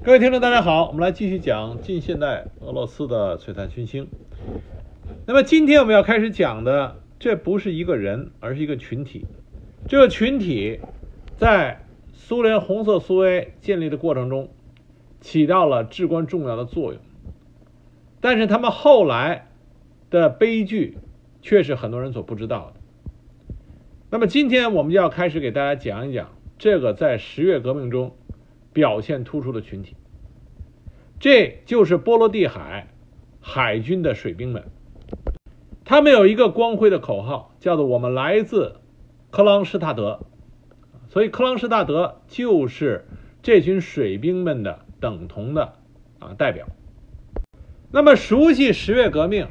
各位听众，大家好，我们来继续讲近现代俄罗斯的璀璨群星。那么今天我们要开始讲的，这不是一个人，而是一个群体。这个群体在苏联红色苏维埃建立的过程中起到了至关重要的作用，但是他们后来的悲剧却是很多人所不知道的。那么今天我们就要开始给大家讲一讲这个在十月革命中。表现突出的群体，这就是波罗的海海军的水兵们。他们有一个光辉的口号，叫做“我们来自克朗施塔德”，所以克朗施塔德就是这群水兵们的等同的啊代表。那么，熟悉十月革命、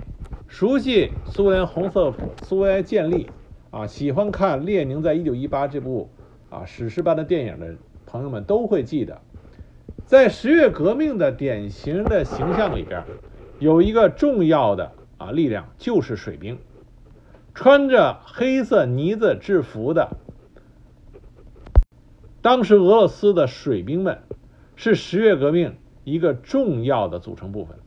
熟悉苏联红色苏维埃建立啊，喜欢看《列宁在一九一八》这部啊史诗般的电影的。朋友们都会记得，在十月革命的典型的形象里边，有一个重要的啊力量，就是水兵。穿着黑色呢子制服的，当时俄罗斯的水兵们是十月革命一个重要的组成部分。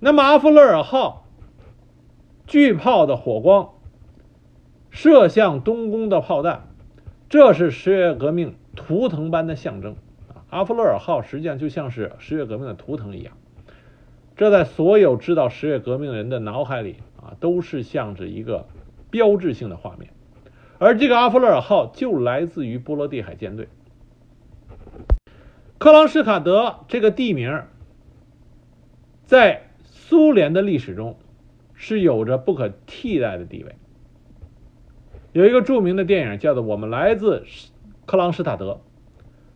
那么阿夫勒尔号巨炮的火光射向东宫的炮弹。这是十月革命图腾般的象征啊！阿弗勒尔号实际上就像是十月革命的图腾一样，这在所有知道十月革命的人的脑海里啊，都是像着一个标志性的画面。而这个阿弗勒尔号就来自于波罗的海舰队。克朗什卡德这个地名，在苏联的历史中是有着不可替代的地位。有一个著名的电影叫做《我们来自克朗施塔德》，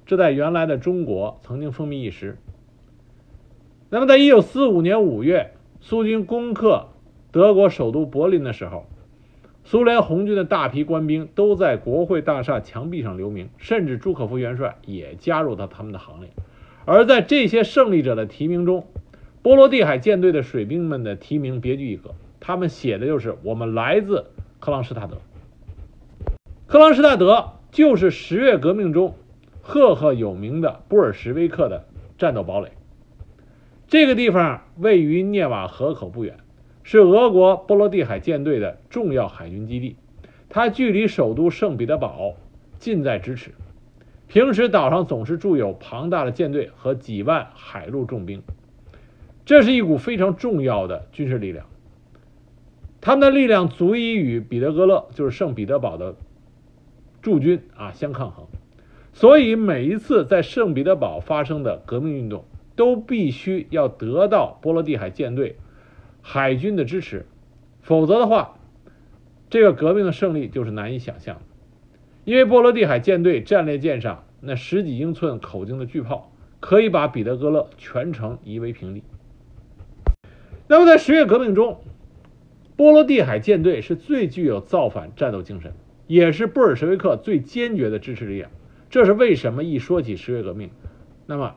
这在原来的中国曾经风靡一时。那么，在一九四五年五月，苏军攻克德国首都柏林的时候，苏联红军的大批官兵都在国会大厦墙壁上留名，甚至朱可夫元帅也加入到他们的行列。而在这些胜利者的提名中，波罗的海舰队的水兵们的提名别具一格，他们写的就是“我们来自克朗施塔德”。克朗施塔德就是十月革命中赫赫有名的布尔什维克的战斗堡垒。这个地方位于涅瓦河口不远，是俄国波罗的海舰队的重要海军基地。它距离首都圣彼得堡近在咫尺。平时岛上总是驻有庞大的舰队和几万海陆重兵，这是一股非常重要的军事力量。他们的力量足以与彼得格勒，就是圣彼得堡的。驻军啊相抗衡，所以每一次在圣彼得堡发生的革命运动，都必须要得到波罗的海舰队海军的支持，否则的话，这个革命的胜利就是难以想象的。因为波罗的海舰队战列舰上那十几英寸口径的巨炮，可以把彼得格勒全城夷为平地。那么在十月革命中，波罗的海舰队是最具有造反战斗精神。也是布尔什维克最坚决的支持力量，这是为什么一说起十月革命，那么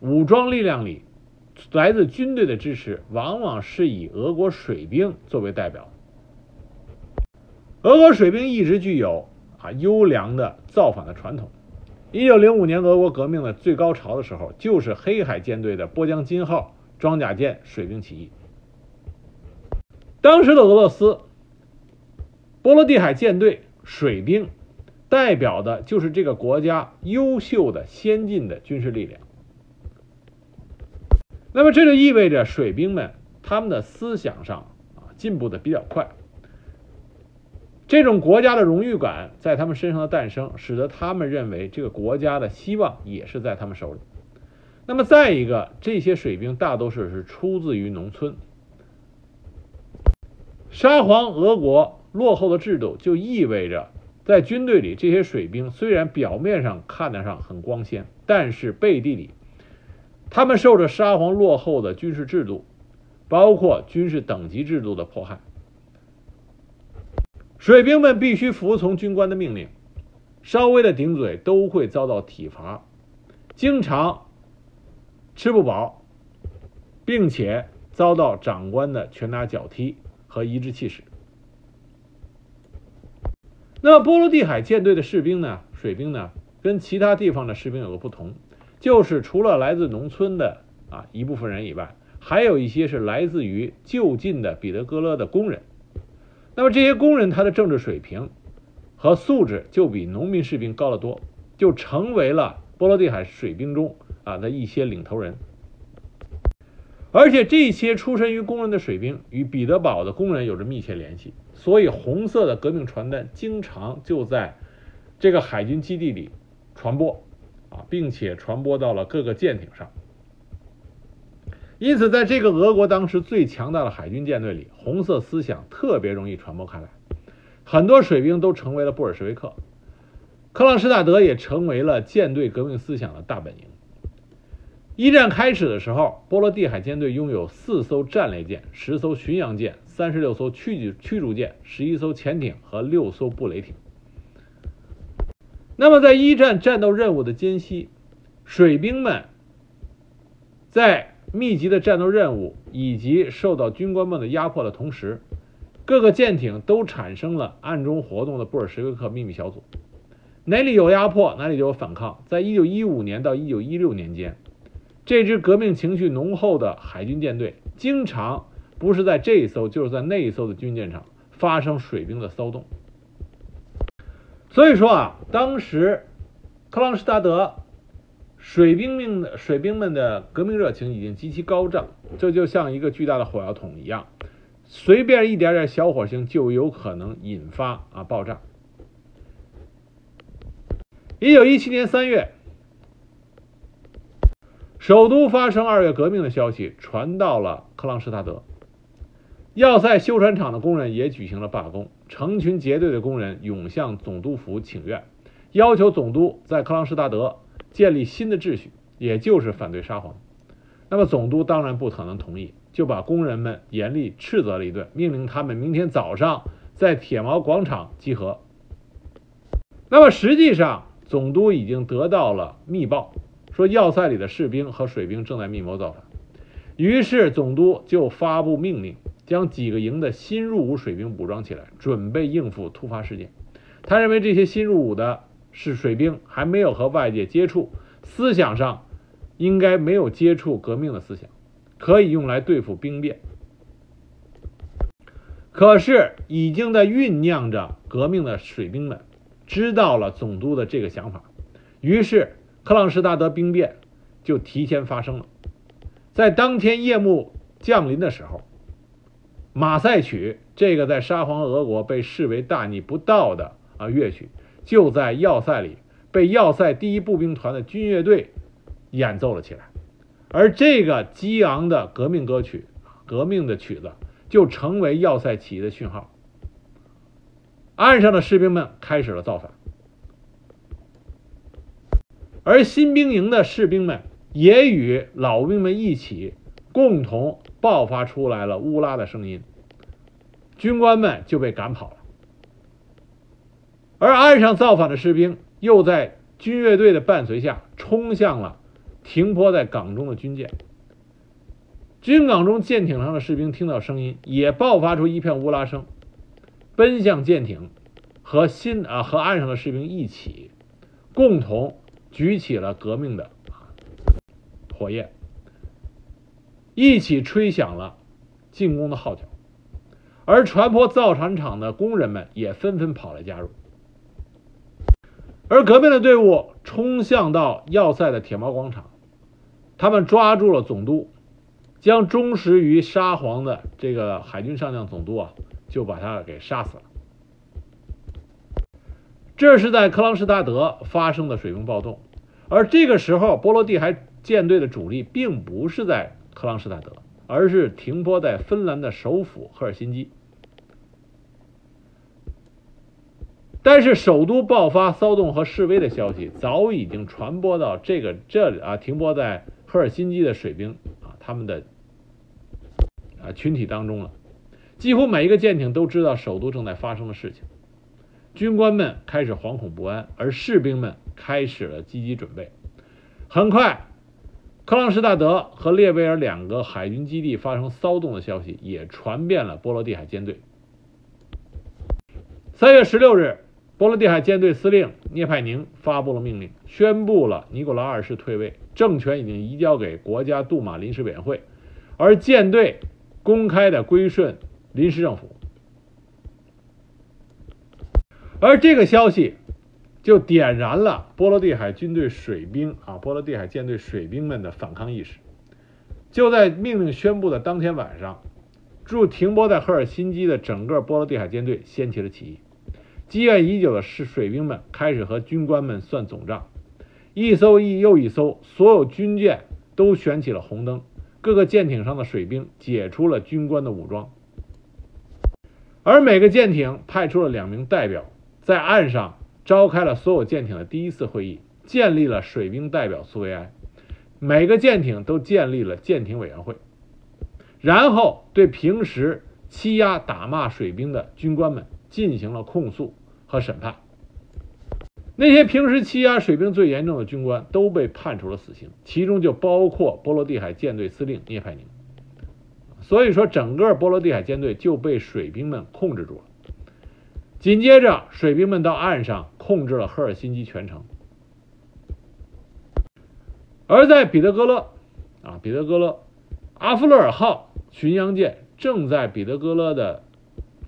武装力量里来自军队的支持，往往是以俄国水兵作为代表。俄国水兵一直具有啊优良的造反的传统。一九零五年俄国革命的最高潮的时候，就是黑海舰队的波江金号装甲舰水兵起义。当时的俄罗斯波罗的海舰队。水兵代表的就是这个国家优秀的先进的军事力量。那么这就意味着水兵们他们的思想上啊进步的比较快。这种国家的荣誉感在他们身上的诞生，使得他们认为这个国家的希望也是在他们手里。那么再一个，这些水兵大多数是出自于农村。沙皇俄国。落后的制度就意味着，在军队里，这些水兵虽然表面上看得上很光鲜，但是背地里，他们受着沙皇落后的军事制度，包括军事等级制度的迫害。水兵们必须服从军官的命令，稍微的顶嘴都会遭到体罚，经常吃不饱，并且遭到长官的拳打脚踢和颐指气使。那么波罗的海舰队的士兵呢？水兵呢？跟其他地方的士兵有个不同，就是除了来自农村的啊一部分人以外，还有一些是来自于就近的彼得格勒的工人。那么这些工人他的政治水平和素质就比农民士兵高得多，就成为了波罗的海水兵中啊的一些领头人。而且这些出身于工人的水兵与彼得堡的工人有着密切联系，所以红色的革命传单经常就在这个海军基地里传播，啊，并且传播到了各个舰艇上。因此，在这个俄国当时最强大的海军舰队里，红色思想特别容易传播开来，很多水兵都成为了布尔什维克，克朗施塔德也成为了舰队革命思想的大本营。一战开始的时候，波罗的海舰队拥有四艘战列舰、十艘巡洋舰、三十六艘驱驱逐舰、十一艘潜艇和六艘布雷艇。那么，在一战战斗任务的间隙，水兵们在密集的战斗任务以及受到军官们的压迫的同时，各个舰艇都产生了暗中活动的布尔什维克秘密小组。哪里有压迫，哪里就有反抗。在一九一五年到一九一六年间。这支革命情绪浓厚的海军舰队，经常不是在这一艘，就是在那一艘的军舰上发生水兵的骚动。所以说啊，当时克朗施塔德水兵们的水兵们的革命热情已经极其高涨，这就像一个巨大的火药桶一样，随便一点点小火星就有可能引发啊爆炸。一九一七年三月。首都发生二月革命的消息传到了克朗施塔德，要塞修船厂的工人也举行了罢工，成群结队的工人涌向总督府请愿，要求总督在克朗施达德建立新的秩序，也就是反对沙皇。那么总督当然不可能同意，就把工人们严厉斥责了一顿，命令他们明天早上在铁毛广场集合。那么实际上，总督已经得到了密报。说要塞里的士兵和水兵正在密谋造反，于是总督就发布命令，将几个营的新入伍水兵武装起来，准备应付突发事件。他认为这些新入伍的是水兵，还没有和外界接触，思想上应该没有接触革命的思想，可以用来对付兵变。可是已经在酝酿着革命的水兵们知道了总督的这个想法，于是。克朗施塔德兵变就提前发生了，在当天夜幕降临的时候，马赛曲这个在沙皇俄国被视为大逆不道的啊乐曲，就在要塞里被要塞第一步兵团的军乐队演奏了起来，而这个激昂的革命歌曲、革命的曲子就成为要塞起义的讯号，岸上的士兵们开始了造反。而新兵营的士兵们也与老兵们一起，共同爆发出来了乌拉的声音，军官们就被赶跑了。而岸上造反的士兵又在军乐队的伴随下，冲向了停泊在港中的军舰。军港中舰艇上的士兵听到声音，也爆发出一片乌拉声，奔向舰艇，和新啊和岸上的士兵一起，共同。举起了革命的火焰，一起吹响了进攻的号角，而船舶造船厂的工人们也纷纷跑来加入。而革命的队伍冲向到要塞的铁毛广场，他们抓住了总督，将忠实于沙皇的这个海军上将总督啊，就把他给杀死了。这是在克朗施达德发生的水兵暴动，而这个时候波罗的海舰队的主力并不是在克朗施塔德，而是停泊在芬兰的首府赫尔辛基。但是首都爆发骚动和示威的消息早已经传播到这个这里啊，停泊在赫尔辛基的水兵啊他们的啊群体当中了，几乎每一个舰艇都知道首都正在发生的事情。军官们开始惶恐不安，而士兵们开始了积极准备。很快，克朗施塔德和列维尔两个海军基地发生骚动的消息也传遍了波罗的海舰队。三月十六日，波。罗的海舰队司令涅派宁发布了命令，宣布了尼古拉二世退位，政权已经移交给国家杜马临时委员会，而舰队公开的归顺临时政府。而这个消息就点燃了波罗的海军队水兵啊，波罗的海舰队水兵们的反抗意识。就在命令宣布的当天晚上，驻停泊在赫尔辛基的整个波罗的海舰队掀起了起义。积怨已久的是水兵们开始和军官们算总账，一艘一又一艘，所有军舰都悬起了红灯，各个舰艇上的水兵解除了军官的武装，而每个舰艇派出了两名代表。在岸上召开了所有舰艇的第一次会议，建立了水兵代表苏维埃。每个舰艇都建立了舰艇委员会，然后对平时欺压打骂水兵的军官们进行了控诉和审判。那些平时欺压水兵最严重的军官都被判处了死刑，其中就包括波罗的海舰队司令聂派宁。所以说，整个波罗的海舰队就被水兵们控制住了。紧接着，水兵们到岸上控制了赫尔辛基全城。而在彼得格勒，啊，彼得格勒，阿弗勒尔号巡洋舰正在彼得格勒的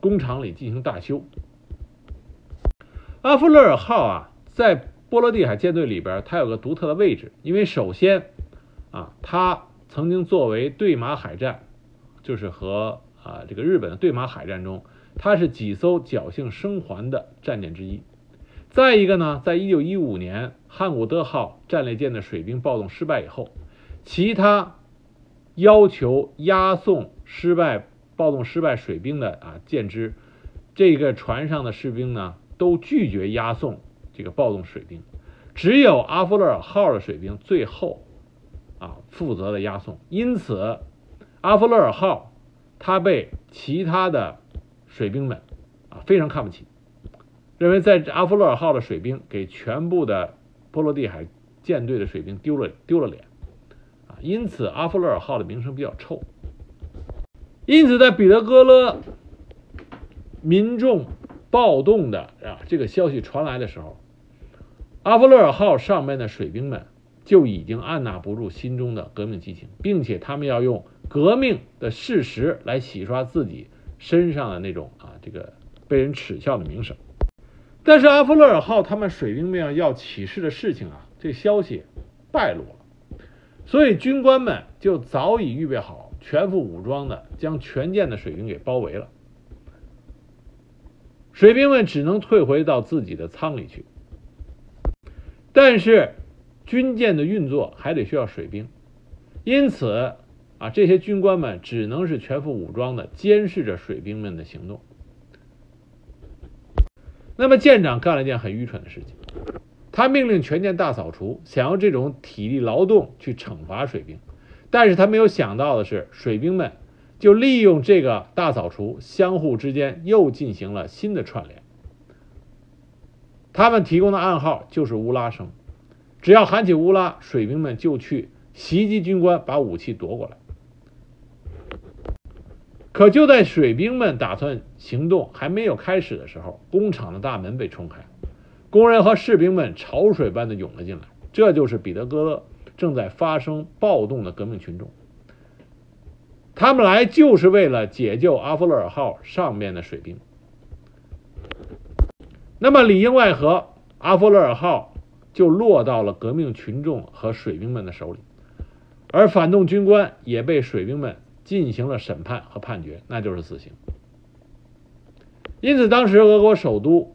工厂里进行大修。阿弗勒尔号啊，在波罗的海舰队里边，它有个独特的位置，因为首先，啊，它曾经作为对马海战，就是和啊这个日本的对马海战中。它是几艘侥幸生还的战舰之一。再一个呢，在一九一五年汉古德号战列舰的水兵暴动失败以后，其他要求押送失败暴动失败水兵的啊舰只，这个船上的士兵呢都拒绝押送这个暴动水兵，只有阿弗勒尔号的水兵最后啊负责的押送。因此，阿弗勒尔号它被其他的。水兵们啊非常看不起，认为在阿弗勒尔号的水兵给全部的波罗的海舰队的水兵丢了丢了脸啊，因此阿弗勒尔号的名声比较臭。因此，在彼得格勒民众暴动的啊这个消息传来的时候，阿弗勒尔号上面的水兵们就已经按捺不住心中的革命激情，并且他们要用革命的事实来洗刷自己。身上的那种啊，这个被人耻笑的名声。但是阿弗勒尔号他们水兵们要起事的事情啊，这消息败露了，所以军官们就早已预备好，全副武装的将全舰的水兵给包围了。水兵们只能退回到自己的舱里去。但是军舰的运作还得需要水兵，因此。啊，这些军官们只能是全副武装的监视着水兵们的行动。那么舰长干了一件很愚蠢的事情，他命令全舰大扫除，想用这种体力劳动去惩罚水兵。但是他没有想到的是，水兵们就利用这个大扫除，相互之间又进行了新的串联。他们提供的暗号就是乌拉声，只要喊起乌拉，水兵们就去袭击军官，把武器夺过来。可就在水兵们打算行动还没有开始的时候，工厂的大门被冲开，工人和士兵们潮水般的涌了进来。这就是彼得格勒正在发生暴动的革命群众。他们来就是为了解救阿弗勒尔号上面的水兵。那么里应外合，阿弗勒尔号就落到了革命群众和水兵们的手里，而反动军官也被水兵们。进行了审判和判决，那就是死刑。因此，当时俄国首都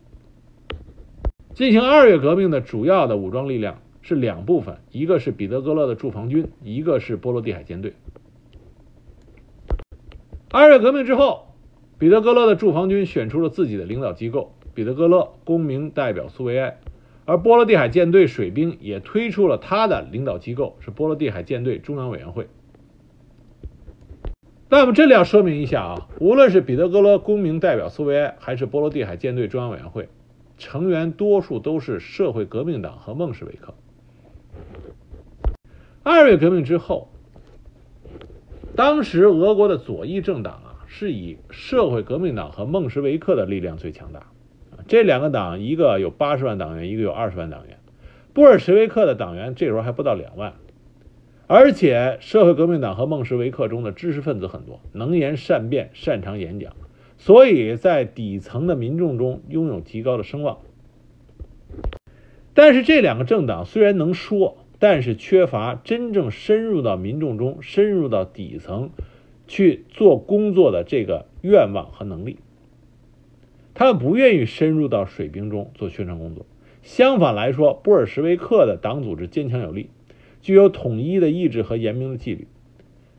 进行二月革命的主要的武装力量是两部分，一个是彼得格勒的驻防军，一个是波罗的海舰队。二月革命之后，彼得格勒的驻防军选出了自己的领导机构——彼得格勒公民代表苏维埃，而波罗的海舰队水兵也推出了他的领导机构，是波罗的海舰队中央委员会。那么这里要说明一下啊，无论是彼得格勒公民代表苏维埃，还是波罗的海舰队中央委员会，成员多数都是社会革命党和孟什维克。二月革命之后，当时俄国的左翼政党啊，是以社会革命党和孟什维克的力量最强大，这两个党一个有八十万党员，一个有二十万党员。布尔什维克的党员这时候还不到两万，而且社会革命党和孟什维克中的知识分子很多，能言善辩，擅长演讲，所以在底层的民众中拥有极高的声望。但是这两个政党虽然能说，但是缺乏真正深入到民众中、深入到底层去做工作的这个愿望和能力。他们不愿意深入到水兵中做宣传工作。相反来说，布尔什维克的党组织坚强有力，具有统一的意志和严明的纪律。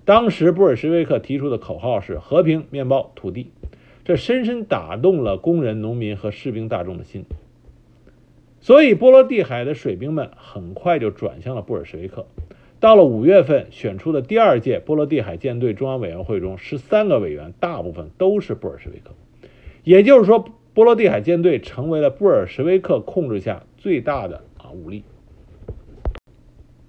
当时布尔什维克提出的口号是“和平、面包、土地”，这深深打动了工人、农民和士兵大众的心。所以，波罗的海的水兵们很快就转向了布尔什维克。到了五月份，选出的第二届波罗的海舰队中央委员会中，十三个委员大部分都是布尔什维克。也就是说。波罗的海舰队成为了布尔什维克控制下最大的啊武力。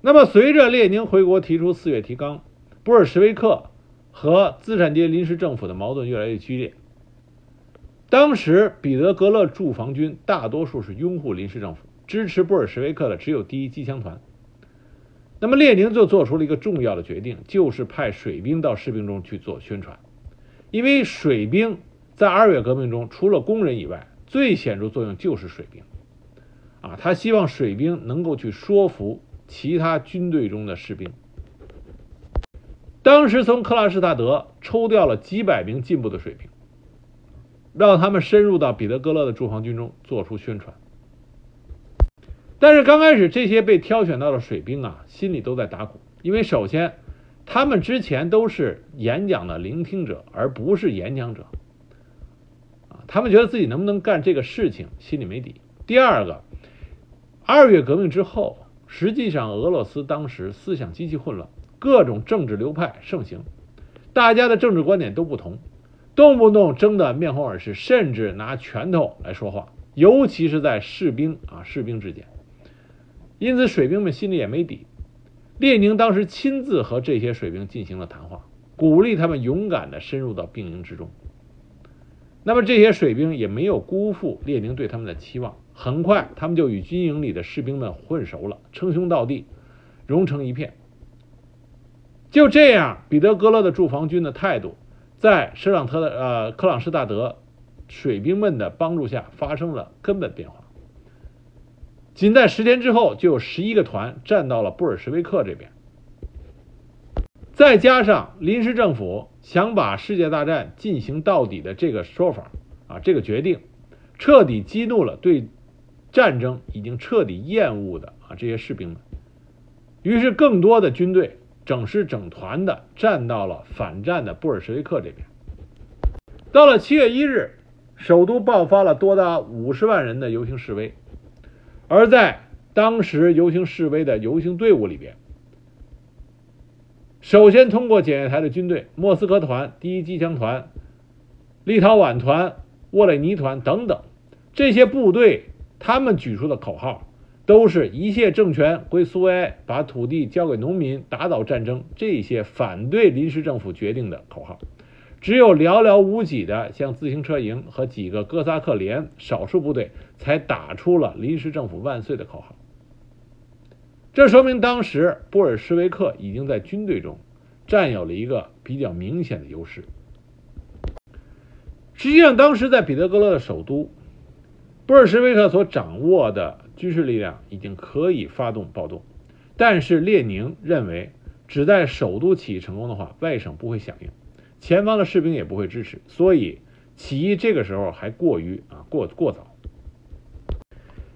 那么，随着列宁回国提出四月提纲，布尔什维克和资产阶级临时政府的矛盾越来越剧烈。当时，彼得格勒驻防军大多数是拥护临时政府，支持布尔什维克的只有第一机枪团。那么，列宁就做出了一个重要的决定，就是派水兵到士兵中去做宣传，因为水兵。在二月革命中，除了工人以外，最显著作用就是水兵。啊，他希望水兵能够去说服其他军队中的士兵。当时从克拉什塔德抽调了几百名进步的水兵，让他们深入到彼得格勒的驻防军中做出宣传。但是刚开始，这些被挑选到的水兵啊，心里都在打鼓，因为首先，他们之前都是演讲的聆听者，而不是演讲者。啊他们觉得自己能不能干这个事情，心里没底。第二个，二月革命之后，实际上俄罗斯当时思想极其混乱，各种政治流派盛行，大家的政治观点都不同，动不动争得面红耳赤，甚至拿拳头来说话，尤其是在士兵啊士兵之间。因此，水兵们心里也没底。列宁当时亲自和这些水兵进行了谈话，鼓励他们勇敢地深入到兵营之中。那么这些水兵也没有辜负列宁对他们的期望，很快他们就与军营里的士兵们混熟了，称兄道弟，融成一片。就这样，彼得格勒的驻防军的态度，在舍朗特的呃克朗施大德水兵们的帮助下发生了根本变化。仅在十天之后，就有十一个团站到了布尔什维克这边。再加上临时政府想把世界大战进行到底的这个说法啊，这个决定彻底激怒了对战争已经彻底厌恶的啊这些士兵们，于是更多的军队整师整团的站到了反战的布尔什维克这边。到了七月一日，首都爆发了多达五十万人的游行示威，而在当时游行示威的游行队伍里边。首先通过检阅台的军队，莫斯科团、第一机枪团、立陶宛团、沃雷尼团等等这些部队，他们举出的口号都是一切政权归苏维埃，把土地交给农民，打倒战争。这些反对临时政府决定的口号，只有寥寥无几的像自行车营和几个哥萨克连少数部队才打出了“临时政府万岁”的口号。这说明当时布尔什维克已经在军队中占有了一个比较明显的优势。实际上，当时在彼得格勒的首都，布尔什维克所掌握的军事力量已经可以发动暴动，但是列宁认为，只在首都起义成功的话，外省不会响应，前方的士兵也不会支持，所以起义这个时候还过于啊过过早。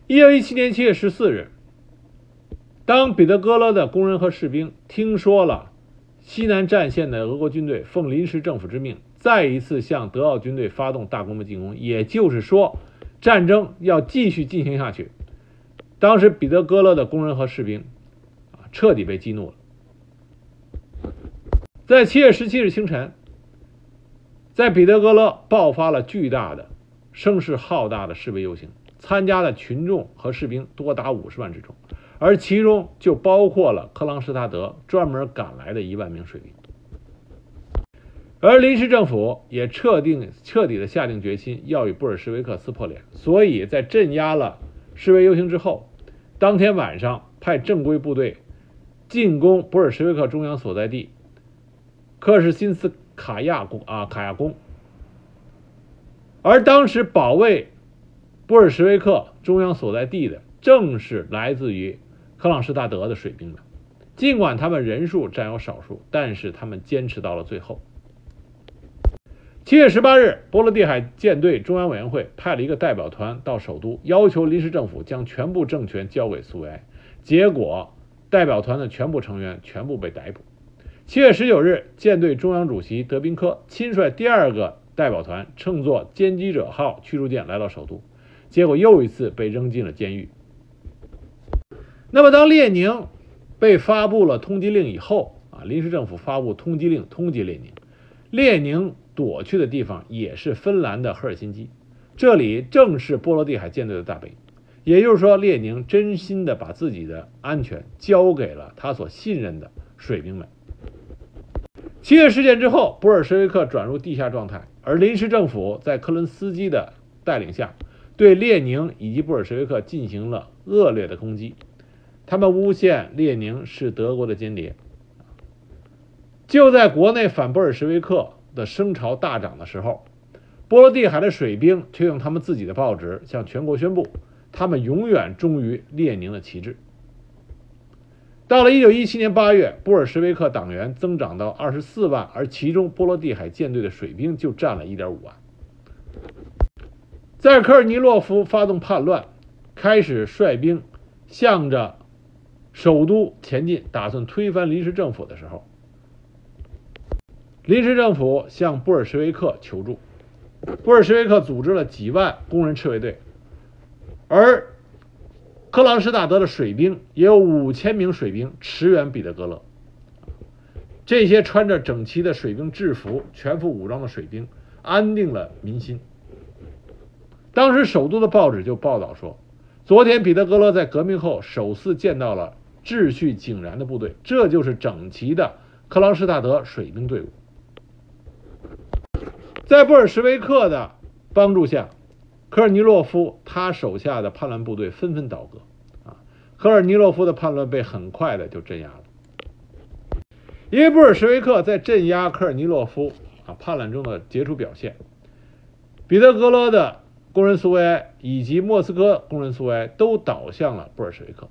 一九一七年七月十四日。当彼得格勒的工人和士兵听说了西南战线的俄国军队奉临时政府之命，再一次向德奥军队发动大规模进攻，也就是说，战争要继续进行下去。当时彼得格勒的工人和士兵啊，彻底被激怒了。在七月十七日清晨，在彼得格勒爆发了巨大的、声势浩大的示威游行，参加的群众和士兵多达五十万之众。而其中就包括了克朗施塔德专门赶来的一万名水兵。而临时政府也彻定彻底的下定决心要与布尔什维克撕破脸，所以在镇压了示威游行之后，当天晚上派正规部队进攻布尔什维克中央所在地克什辛斯卡亚宫啊卡亚宫，而当时保卫布尔什维克中央所在地的正是来自于克朗施大德的水兵们，尽管他们人数占有少数，但是他们坚持到了最后。七月十八日，波罗的海舰队中央委员会派了一个代表团到首都，要求临时政府将全部政权交给苏维埃。结果，代表团的全部成员全部被逮捕。七月十九日，舰队中央主席德宾科亲率第二个代表团，乘坐“歼击者号”驱逐舰来到首都，结果又一次被扔进了监狱。那么，当列宁被发布了通缉令以后，啊，临时政府发布通缉令通缉列宁，列宁。躲去的地方也是芬兰的赫尔辛基，这里正是波罗的海舰队的大本营。也就是说，列宁真心的把自己的安全交给了他所信任的水兵们。七月事件之后，布尔什维克转入地下状态，而临时政府在科伦斯基的带领下，对列宁以及布尔什维克进行了恶劣的攻击。他们诬陷列宁是德国的间谍。就在国内反布尔什维克。的声潮大涨的时候，波罗的海的水兵却用他们自己的报纸向全国宣布，他们永远忠于列宁的旗帜。到了1917年8月，布尔什维克党员增长到24万，而其中波罗的海舰队的水兵就占了一点五万。在科尔尼洛夫发动叛乱，开始率兵向着首都前进，打算推翻临时政府的时候。临时政府向布尔什维克求助，布尔什维克组织了几万工人赤卫队，而克朗施大德的水兵也有五千名水兵驰援彼得格勒。这些穿着整齐的水兵制服、全副武装的水兵安定了民心。当时首都的报纸就报道说，昨天彼得格勒在革命后首次见到了秩序井然的部队，这就是整齐的克朗施大德水兵队伍。在布尔什维克的帮助下，科尔尼洛夫他手下的叛乱部队纷纷倒戈，啊，科尔尼洛夫的叛乱被很快的就镇压了。因为布尔什维克在镇压科尔尼洛夫啊叛乱中的杰出表现，彼得格勒的工人苏维埃以及莫斯科工人苏维埃都倒向了布尔什维克，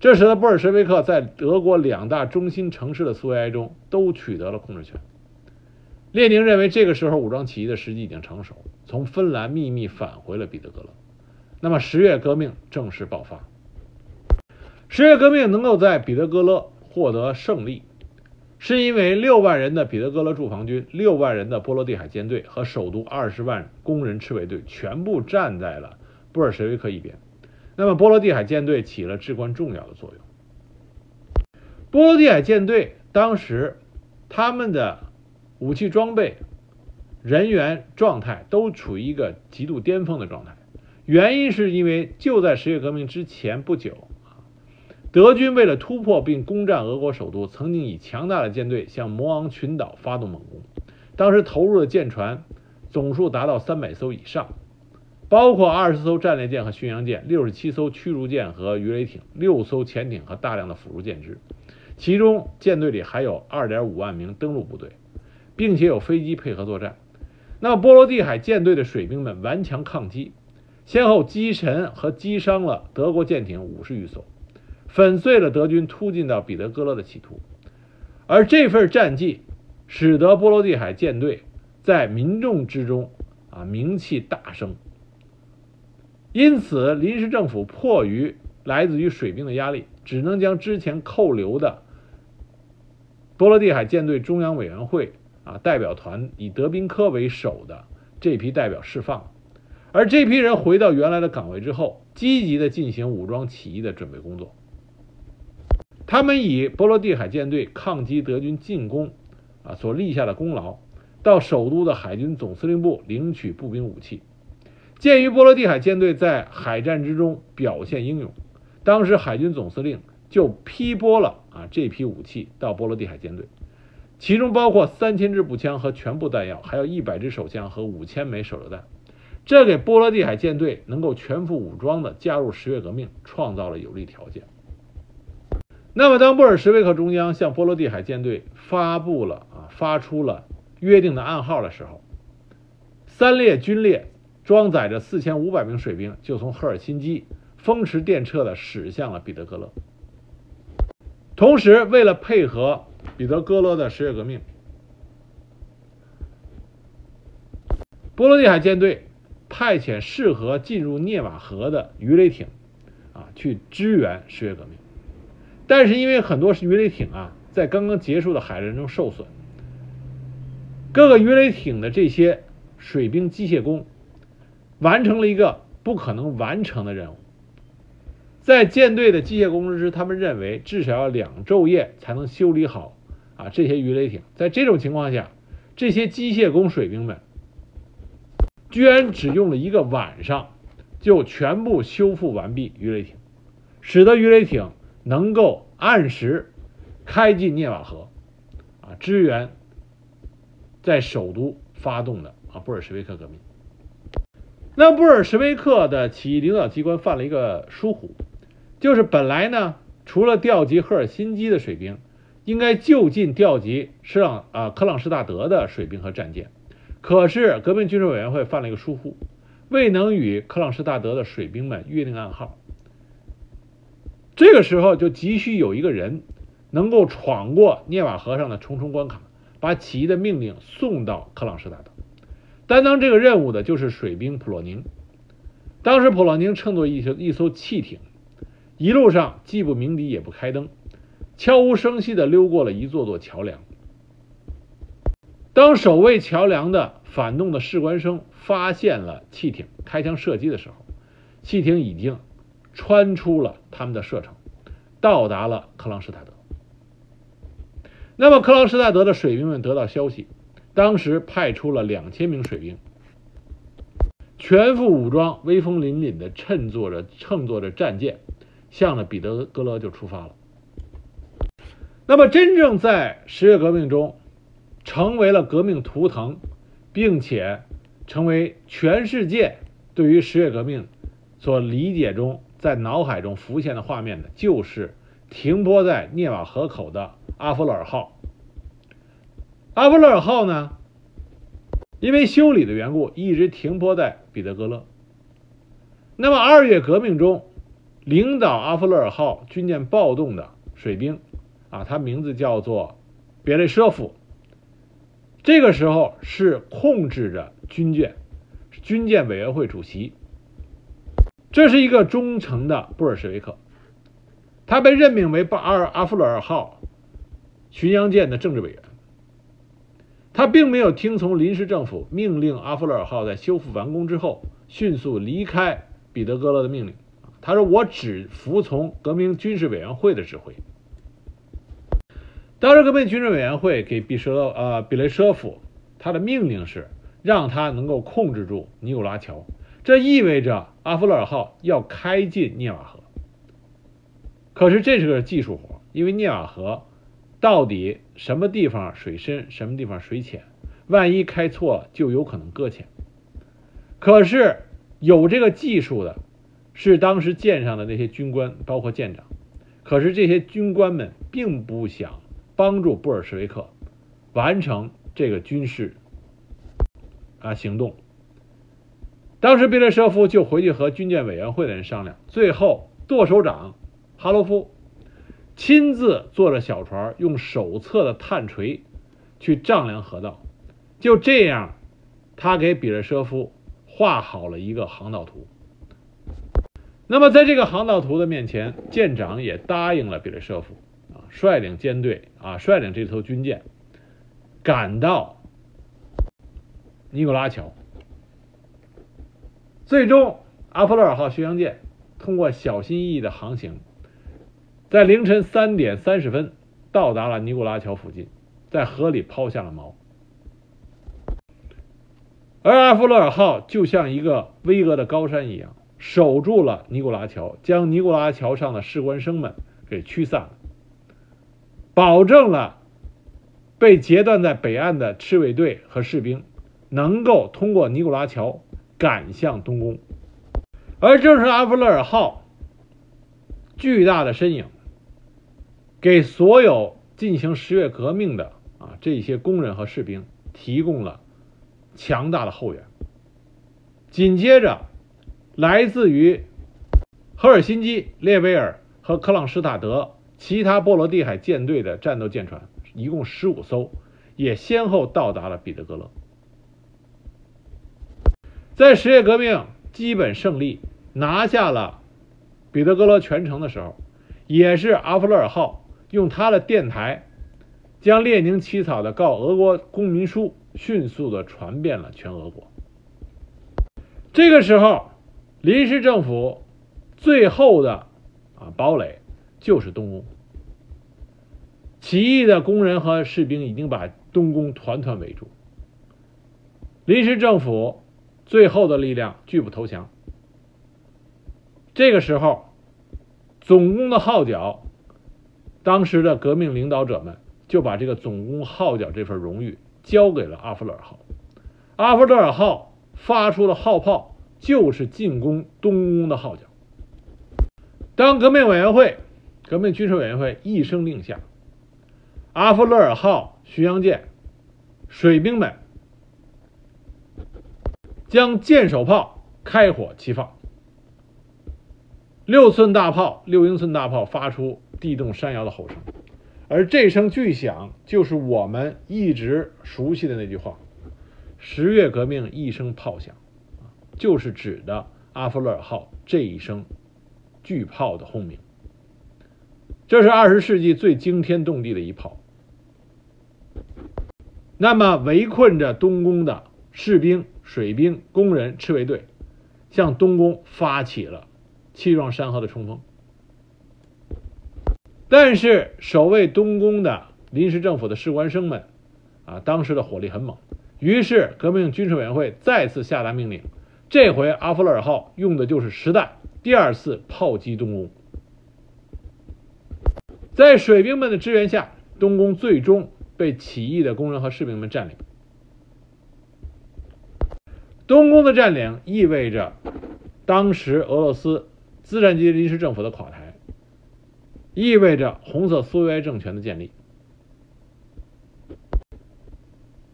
这使得布尔什维克在德国两大中心城市的苏维埃中都取得了控制权。列宁认为，这个时候武装起义的时机已经成熟，从芬兰秘密返回了彼得格勒。那么，十月革命正式爆发。十月革命能够在彼得格勒获得胜利，是因为六万人的彼得格勒驻防军、六万人的波罗的海舰队和首都二十万工人赤卫队全部站在了布尔什维克一边。那么，波罗的海舰队起了至关重要的作用。波罗的海舰队当时他们的。武器装备、人员状态都处于一个极度巅峰的状态。原因是因为就在十月革命之前不久，德军为了突破并攻占俄国首都，曾经以强大的舰队向摩昂群岛发动猛攻。当时投入的舰船总数达到三百艘以上，包括二十艘战列舰和巡洋舰、六十七艘驱逐舰和鱼雷艇、六艘潜艇和大量的辅助舰只，其中舰队里还有二点五万名登陆部队。并且有飞机配合作战，那么波罗的海舰队的水兵们顽强抗击，先后击沉和击伤了德国舰艇五十余艘，粉碎了德军突进到彼得格勒的企图。而这份战绩，使得波罗的海舰队在民众之中啊名气大升。因此，临时政府迫于来自于水兵的压力，只能将之前扣留的波罗的海舰队中央委员会。啊，代表团以德宾科为首的这批代表释放，而这批人回到原来的岗位之后，积极的进行武装起义的准备工作。他们以波罗的海舰队抗击德军进攻啊所立下的功劳，到首都的海军总司令部领取步兵武器。鉴于波罗的海舰队在海战之中表现英勇，当时海军总司令就批拨了啊这批武器到波罗的海舰队。其中包括三千支步枪和全部弹药，还有一百支手枪和五千枚手榴弹。这给波罗的海舰队能够全副武装的加入十月革命创造了有利条件。那么，当布尔什维克中央向波罗的海舰队发布了啊发出了约定的暗号的时候，三列军列装载着四千五百名水兵就从赫尔辛基风驰电掣的驶向了彼得格勒。同时，为了配合彼得格勒的十月革命，波罗的海舰队。派遣适合进入涅瓦河的鱼雷艇，啊，去支援十月革命。但是因为很多鱼雷艇啊，在刚刚结束的海战中受损，各个鱼雷艇的这些水兵机械工完成了一个不可能完成的任务。在舰队的机械工程师，他们认为至少要两昼夜才能修理好啊这些鱼雷艇。在这种情况下，这些机械工水兵们。居然只用了一个晚上，就全部修复完毕鱼雷艇，使得鱼雷艇能够按时开进涅瓦河，啊，支援在首都发动的啊布尔什维克革命。那布尔什维克的起义领导机关犯了一个疏忽，就是本来呢，除了调集赫尔辛基的水兵，应该就近调集施朗啊克朗施大德的水兵和战舰。可是，革命军事委员会犯了一个疏忽，未能与克朗施大德的水兵们约定暗号。这个时候，就急需有一个人能够闯过涅瓦河上的重重关卡，把起义的命令送到克朗施大德。担当这个任务的就是水兵普洛宁。当时，普洛宁乘坐一艘一艘汽艇，一路上既不鸣笛也不开灯，悄无声息地溜过了一座座桥梁。当守卫桥梁的反动的士官生发现了汽艇开枪射击的时候，汽艇已经穿出了他们的射程，到达了克朗施泰德。那么克朗施泰德的水兵们得到消息，当时派出了两千名水兵，全副武装、威风凛凛的乘坐着乘坐着战舰，向着彼得格勒就出发了。那么真正在十月革命中。成为了革命图腾，并且成为全世界对于十月革命所理解中，在脑海中浮现的画面的，就是停泊在涅瓦河口的阿弗勒尔号。阿弗勒尔号呢，因为修理的缘故，一直停泊在彼得格勒。那么二月革命中，领导阿弗勒尔号军舰暴动的水兵啊，他名字叫做别雷舍夫。这个时候是控制着军舰，军舰委员会主席。这是一个忠诚的布尔什维克，他被任命为巴尔阿弗勒尔号巡洋舰的政治委员。他并没有听从临时政府命令阿弗勒尔号在修复完工之后迅速离开彼得格勒的命令。他说：“我只服从革命军事委员会的指挥。”当时革命军事委员会给比舍呃比雷舍夫，他的命令是让他能够控制住尼古拉桥，这意味着阿弗勒尔号要开进涅瓦河。可是这是个技术活，因为涅瓦河到底什么地方水深，什么地方水浅，万一开错了就有可能搁浅。可是有这个技术的是当时舰上的那些军官，包括舰长。可是这些军官们并不想。帮助布尔什维克完成这个军事啊行动。当时别列舍夫就回去和军舰委员会的人商量，最后舵手长哈罗夫亲自坐着小船，用手册的探锤去丈量河道。就这样，他给比列舍夫画好了一个航道图。那么，在这个航道图的面前，舰长也答应了比列舍夫。率领舰队啊，率领这艘军舰赶到尼古拉桥。最终，阿弗勒尔号巡洋舰通过小心翼翼的航行，在凌晨三点三十分到达了尼古拉桥附近，在河里抛下了锚。而阿弗罗尔号就像一个巍峨的高山一样，守住了尼古拉桥，将尼古拉桥上的士官生们给驱散了。保证了被截断在北岸的赤卫队和士兵能够通过尼古拉桥赶向东宫，而正是阿弗勒尔号巨大的身影，给所有进行十月革命的啊这些工人和士兵提供了强大的后援。紧接着，来自于赫尔辛基、列维尔和克朗施塔德其他波罗的海舰队的战斗舰船。一共十五艘，也先后到达了彼得格勒。在十月革命基本胜利，拿下了彼得格勒全城的时候，也是阿弗勒尔号用他的电台，将列宁起草的告俄国公民书迅速的传遍了全俄国。这个时候，临时政府最后的啊堡垒就是东宫。起义的工人和士兵已经把东宫团团围住，临时政府最后的力量拒不投降。这个时候，总攻的号角，当时的革命领导者们就把这个总攻号角这份荣誉交给了阿弗勒尔号。阿弗勒尔号发出的号炮就是进攻东宫的号角。当革命委员会、革命军事委员会一声令下。阿弗勒尔号巡洋舰水兵们将舰首炮开火齐放，六寸大炮、六英寸大炮发出地动山摇的吼声，而这声巨响就是我们一直熟悉的那句话：“十月革命一声炮响”，就是指的阿弗勒尔号这一声巨炮的轰鸣。这是二十世纪最惊天动地的一炮。那么，围困着东宫的士兵、水兵、工人、赤卫队，向东宫发起了气壮山河的冲锋。但是，守卫东宫的临时政府的士官生们，啊，当时的火力很猛。于是，革命军事委员会再次下达命令，这回阿弗勒尔号用的就是实弹，第二次炮击东宫。在水兵们的支援下，东宫最终。被起义的工人和士兵们占领。东宫的占领意味着当时俄罗斯资产阶级临时政府的垮台，意味着红色苏维埃政权的建立。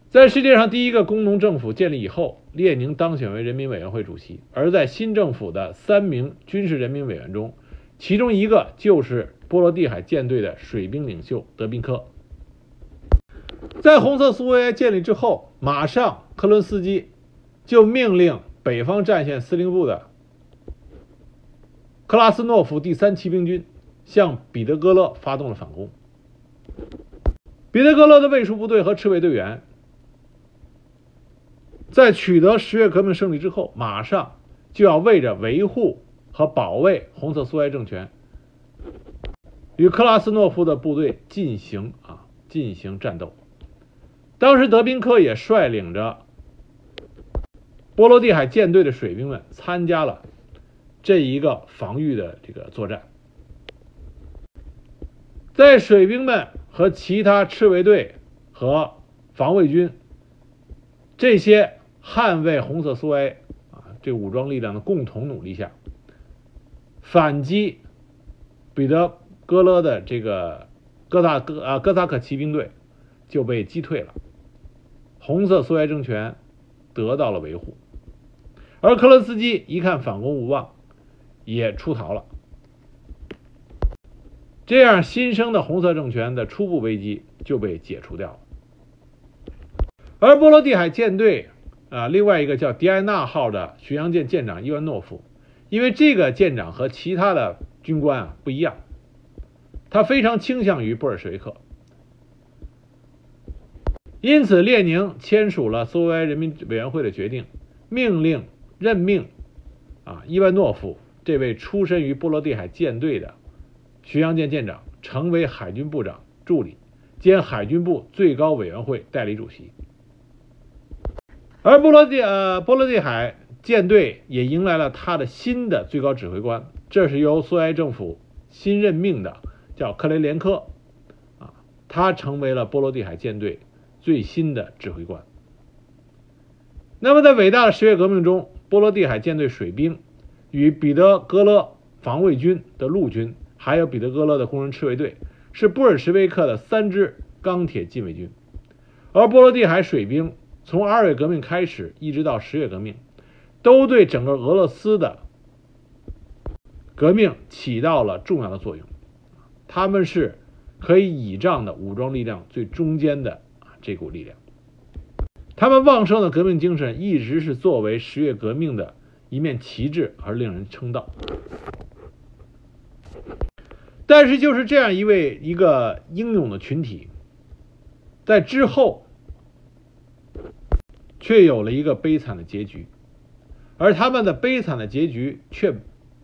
在世界上第一个工农政府建立以后，列宁当选为人民委员会主席，而在新政府的三名军事人民委员中，其中一个就是波罗的海舰队的水兵领袖德宾科。在红色苏维埃建立之后，马上克伦斯基就命令北方战线司令部的克拉斯诺夫第三骑兵军向彼得格勒发动了反攻。彼得格勒的卫戍部队和赤卫队员在取得十月革命胜利之后，马上就要为着维护和保卫红色苏维埃政权，与克拉斯诺夫的部队进行啊进行战斗。当时，德宾科也率领着波罗的海舰队的水兵们参加了这一个防御的这个作战。在水兵们和其他赤卫队和防卫军这些捍卫红色苏维埃啊这武装力量的共同努力下，反击彼得格勒的这个哥萨哥啊哥萨克骑兵队就被击退了。红色苏维埃政权得到了维护，而克伦斯基一看反攻无望，也出逃了。这样，新生的红色政权的初步危机就被解除掉了。而波罗的海舰队啊，另外一个叫迪安娜号的巡洋舰舰长伊万诺夫，因为这个舰长和其他的军官啊不一样，他非常倾向于布尔什维克。因此，列宁签署了苏维埃人民委员会的决定，命令任命啊伊万诺夫这位出身于波罗的海舰队的巡洋舰舰长成为海军部长助理兼海军部最高委员会代理主席。而波罗的呃波罗的海舰队也迎来了他的新的最高指挥官，这是由苏维埃政府新任命的叫克雷连科啊他成为了波罗的海舰队最新的指挥官。那么，在伟大的十月革命中，波罗的海舰队水兵与彼得格勒防卫军的陆军，还有彼得格勒的工人赤卫队，是布尔什维克的三支钢铁禁卫军。而波罗的海水兵从二月革命开始，一直到十月革命，都对整个俄罗斯的革命起到了重要的作用。他们是可以倚仗的武装力量最中间的啊这股力量。他们旺盛的革命精神一直是作为十月革命的一面旗帜而令人称道。但是，就是这样一位一个英勇的群体，在之后却有了一个悲惨的结局，而他们的悲惨的结局却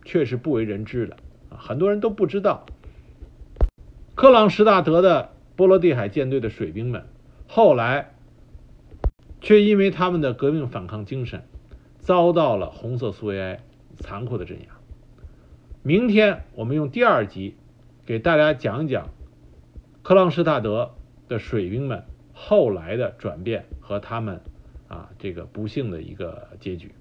却是不为人知的啊，很多人都不知道，克朗施大德的波罗的海舰队的水兵们后来。却因为他们的革命反抗精神，遭到了红色苏维埃残酷的镇压。明天我们用第二集给大家讲讲克朗施塔德的水兵们后来的转变和他们啊这个不幸的一个结局。